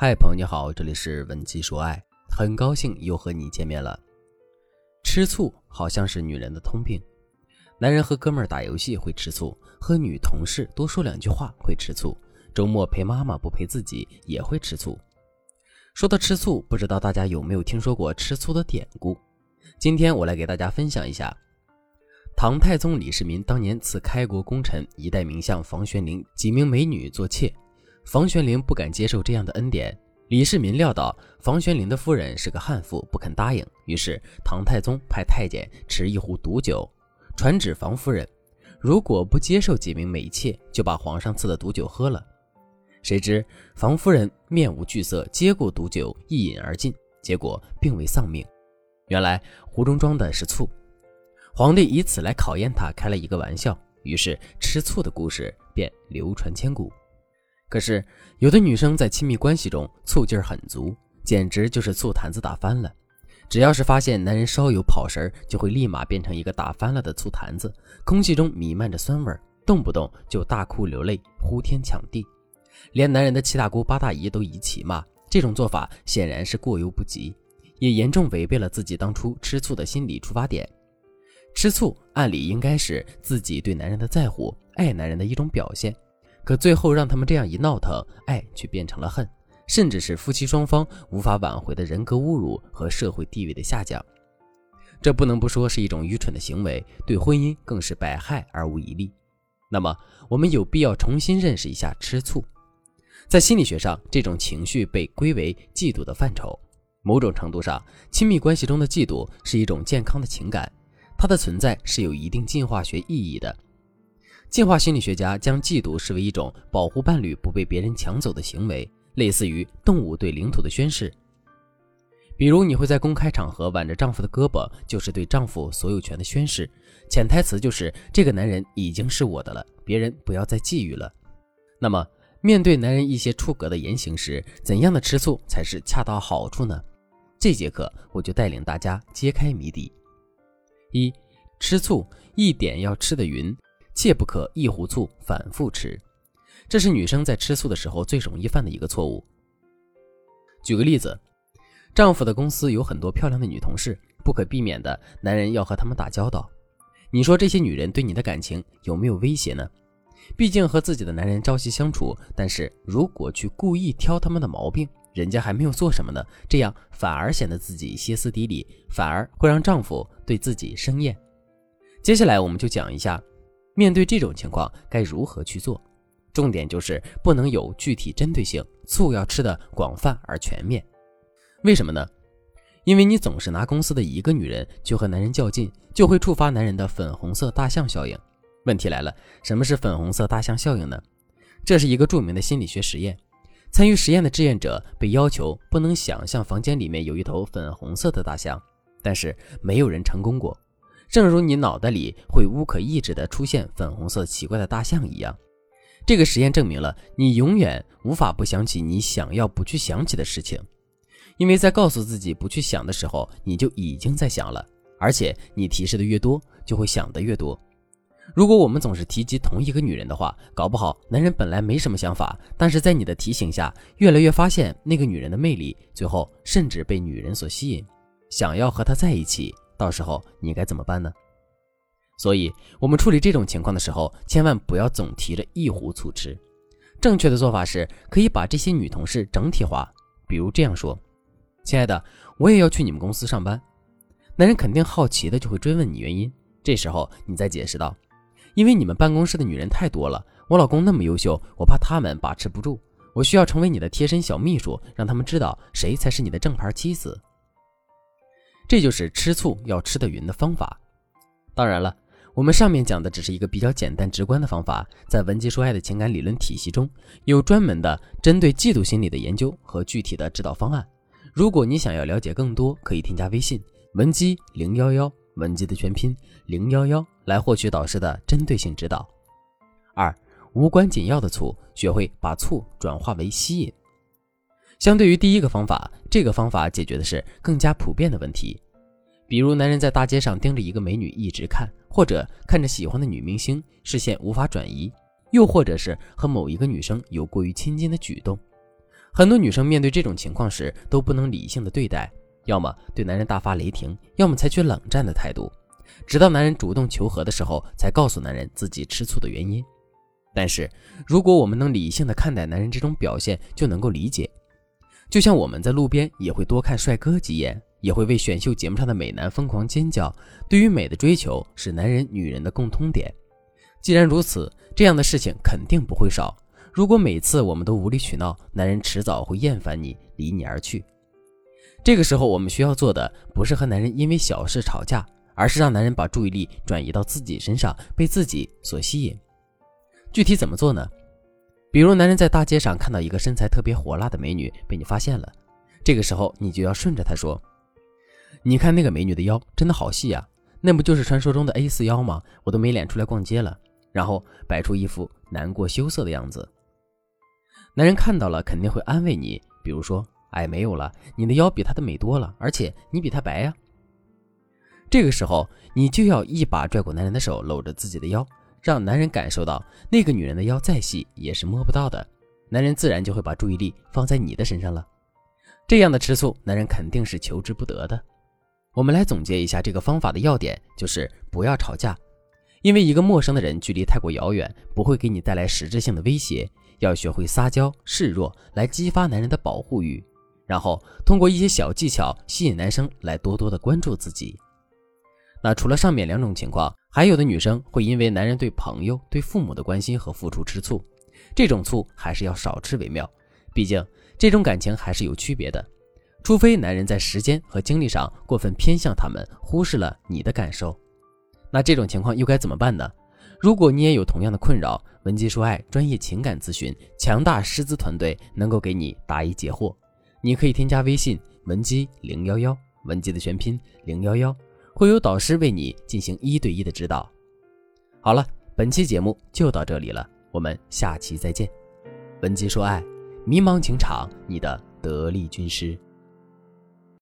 嗨，朋友你好，这里是文姬说爱，很高兴又和你见面了。吃醋好像是女人的通病，男人和哥们儿打游戏会吃醋，和女同事多说两句话会吃醋，周末陪妈妈不陪自己也会吃醋。说到吃醋，不知道大家有没有听说过吃醋的典故？今天我来给大家分享一下。唐太宗李世民当年赐开国功臣一代名相房玄龄几名美女做妾。房玄龄不敢接受这样的恩典，李世民料到房玄龄的夫人是个悍妇，不肯答应。于是唐太宗派太监持一壶毒酒，传旨房夫人，如果不接受几名美妾，就把皇上赐的毒酒喝了。谁知房夫人面无惧色，接过毒酒一饮而尽，结果并未丧命。原来壶中装的是醋，皇帝以此来考验他，开了一个玩笑。于是吃醋的故事便流传千古。可是，有的女生在亲密关系中醋劲儿很足，简直就是醋坛子打翻了。只要是发现男人稍有跑神儿，就会立马变成一个打翻了的醋坛子，空气中弥漫着酸味儿，动不动就大哭流泪，呼天抢地，连男人的七大姑八大姨都一起骂。这种做法显然是过犹不及，也严重违背了自己当初吃醋的心理出发点。吃醋按理应该是自己对男人的在乎、爱男人的一种表现。可最后让他们这样一闹腾，爱却变成了恨，甚至是夫妻双方无法挽回的人格侮辱和社会地位的下降。这不能不说是一种愚蠢的行为，对婚姻更是百害而无一利。那么，我们有必要重新认识一下吃醋。在心理学上，这种情绪被归为嫉妒的范畴。某种程度上，亲密关系中的嫉妒是一种健康的情感，它的存在是有一定进化学意义的。进化心理学家将嫉妒视为一种保护伴侣不被别人抢走的行为，类似于动物对领土的宣誓。比如，你会在公开场合挽着丈夫的胳膊，就是对丈夫所有权的宣誓，潜台词就是这个男人已经是我的了，别人不要再觊觎了。那么，面对男人一些出格的言行时，怎样的吃醋才是恰到好处呢？这节课我就带领大家揭开谜底。一，吃醋一点要吃得匀。切不可一壶醋反复吃，这是女生在吃醋的时候最容易犯的一个错误。举个例子，丈夫的公司有很多漂亮的女同事，不可避免的，男人要和她们打交道。你说这些女人对你的感情有没有威胁呢？毕竟和自己的男人朝夕相处，但是如果去故意挑他们的毛病，人家还没有做什么呢，这样反而显得自己歇斯底里，反而会让丈夫对自己生厌。接下来我们就讲一下。面对这种情况该如何去做？重点就是不能有具体针对性，醋要吃的广泛而全面。为什么呢？因为你总是拿公司的一个女人去和男人较劲，就会触发男人的粉红色大象效应。问题来了，什么是粉红色大象效应呢？这是一个著名的心理学实验。参与实验的志愿者被要求不能想象房间里面有一头粉红色的大象，但是没有人成功过。正如你脑袋里会无可抑制地出现粉红色奇怪的大象一样，这个实验证明了你永远无法不想起你想要不去想起的事情，因为在告诉自己不去想的时候，你就已经在想了，而且你提示的越多，就会想的越多。如果我们总是提及同一个女人的话，搞不好男人本来没什么想法，但是在你的提醒下，越来越发现那个女人的魅力，最后甚至被女人所吸引，想要和她在一起。到时候你该怎么办呢？所以，我们处理这种情况的时候，千万不要总提着一壶醋吃。正确的做法是，可以把这些女同事整体化，比如这样说：“亲爱的，我也要去你们公司上班。”男人肯定好奇的就会追问你原因。这时候你再解释道：“因为你们办公室的女人太多了，我老公那么优秀，我怕他们把持不住，我需要成为你的贴身小秘书，让他们知道谁才是你的正牌妻子。”这就是吃醋要吃得匀的方法。当然了，我们上面讲的只是一个比较简单直观的方法，在文姬说爱的情感理论体系中有专门的针对嫉妒心理的研究和具体的指导方案。如果你想要了解更多，可以添加微信文姬零幺幺，文姬的全拼零幺幺，来获取导师的针对性指导。二，无关紧要的醋，学会把醋转化为吸引。相对于第一个方法，这个方法解决的是更加普遍的问题，比如男人在大街上盯着一个美女一直看，或者看着喜欢的女明星视线无法转移，又或者是和某一个女生有过于亲近的举动。很多女生面对这种情况时都不能理性的对待，要么对男人大发雷霆，要么采取冷战的态度，直到男人主动求和的时候，才告诉男人自己吃醋的原因。但是，如果我们能理性的看待男人这种表现，就能够理解。就像我们在路边也会多看帅哥几眼，也会为选秀节目上的美男疯狂尖叫。对于美的追求是男人女人的共通点。既然如此，这样的事情肯定不会少。如果每次我们都无理取闹，男人迟早会厌烦你，离你而去。这个时候，我们需要做的不是和男人因为小事吵架，而是让男人把注意力转移到自己身上，被自己所吸引。具体怎么做呢？比如，男人在大街上看到一个身材特别火辣的美女被你发现了，这个时候你就要顺着他说：“你看那个美女的腰真的好细啊，那不就是传说中的 A 四腰吗？我都没脸出来逛街了。”然后摆出一副难过羞涩的样子。男人看到了肯定会安慰你，比如说：“哎，没有了，你的腰比她的美多了，而且你比她白呀。”这个时候你就要一把拽过男人的手，搂着自己的腰。让男人感受到那个女人的腰再细也是摸不到的，男人自然就会把注意力放在你的身上了。这样的吃醋，男人肯定是求之不得的。我们来总结一下这个方法的要点，就是不要吵架，因为一个陌生的人距离太过遥远，不会给你带来实质性的威胁。要学会撒娇示弱，来激发男人的保护欲，然后通过一些小技巧吸引男生来多多的关注自己。那除了上面两种情况，还有的女生会因为男人对朋友、对父母的关心和付出吃醋，这种醋还是要少吃为妙。毕竟这种感情还是有区别的，除非男人在时间和精力上过分偏向他们，忽视了你的感受。那这种情况又该怎么办呢？如果你也有同样的困扰，文姬说爱专业情感咨询，强大师资团队能够给你答疑解惑。你可以添加微信文姬零幺幺，文姬的全拼零幺幺。会有导师为你进行一对一的指导。好了，本期节目就到这里了，我们下期再见。文姬说爱，迷茫情场，你的得力军师。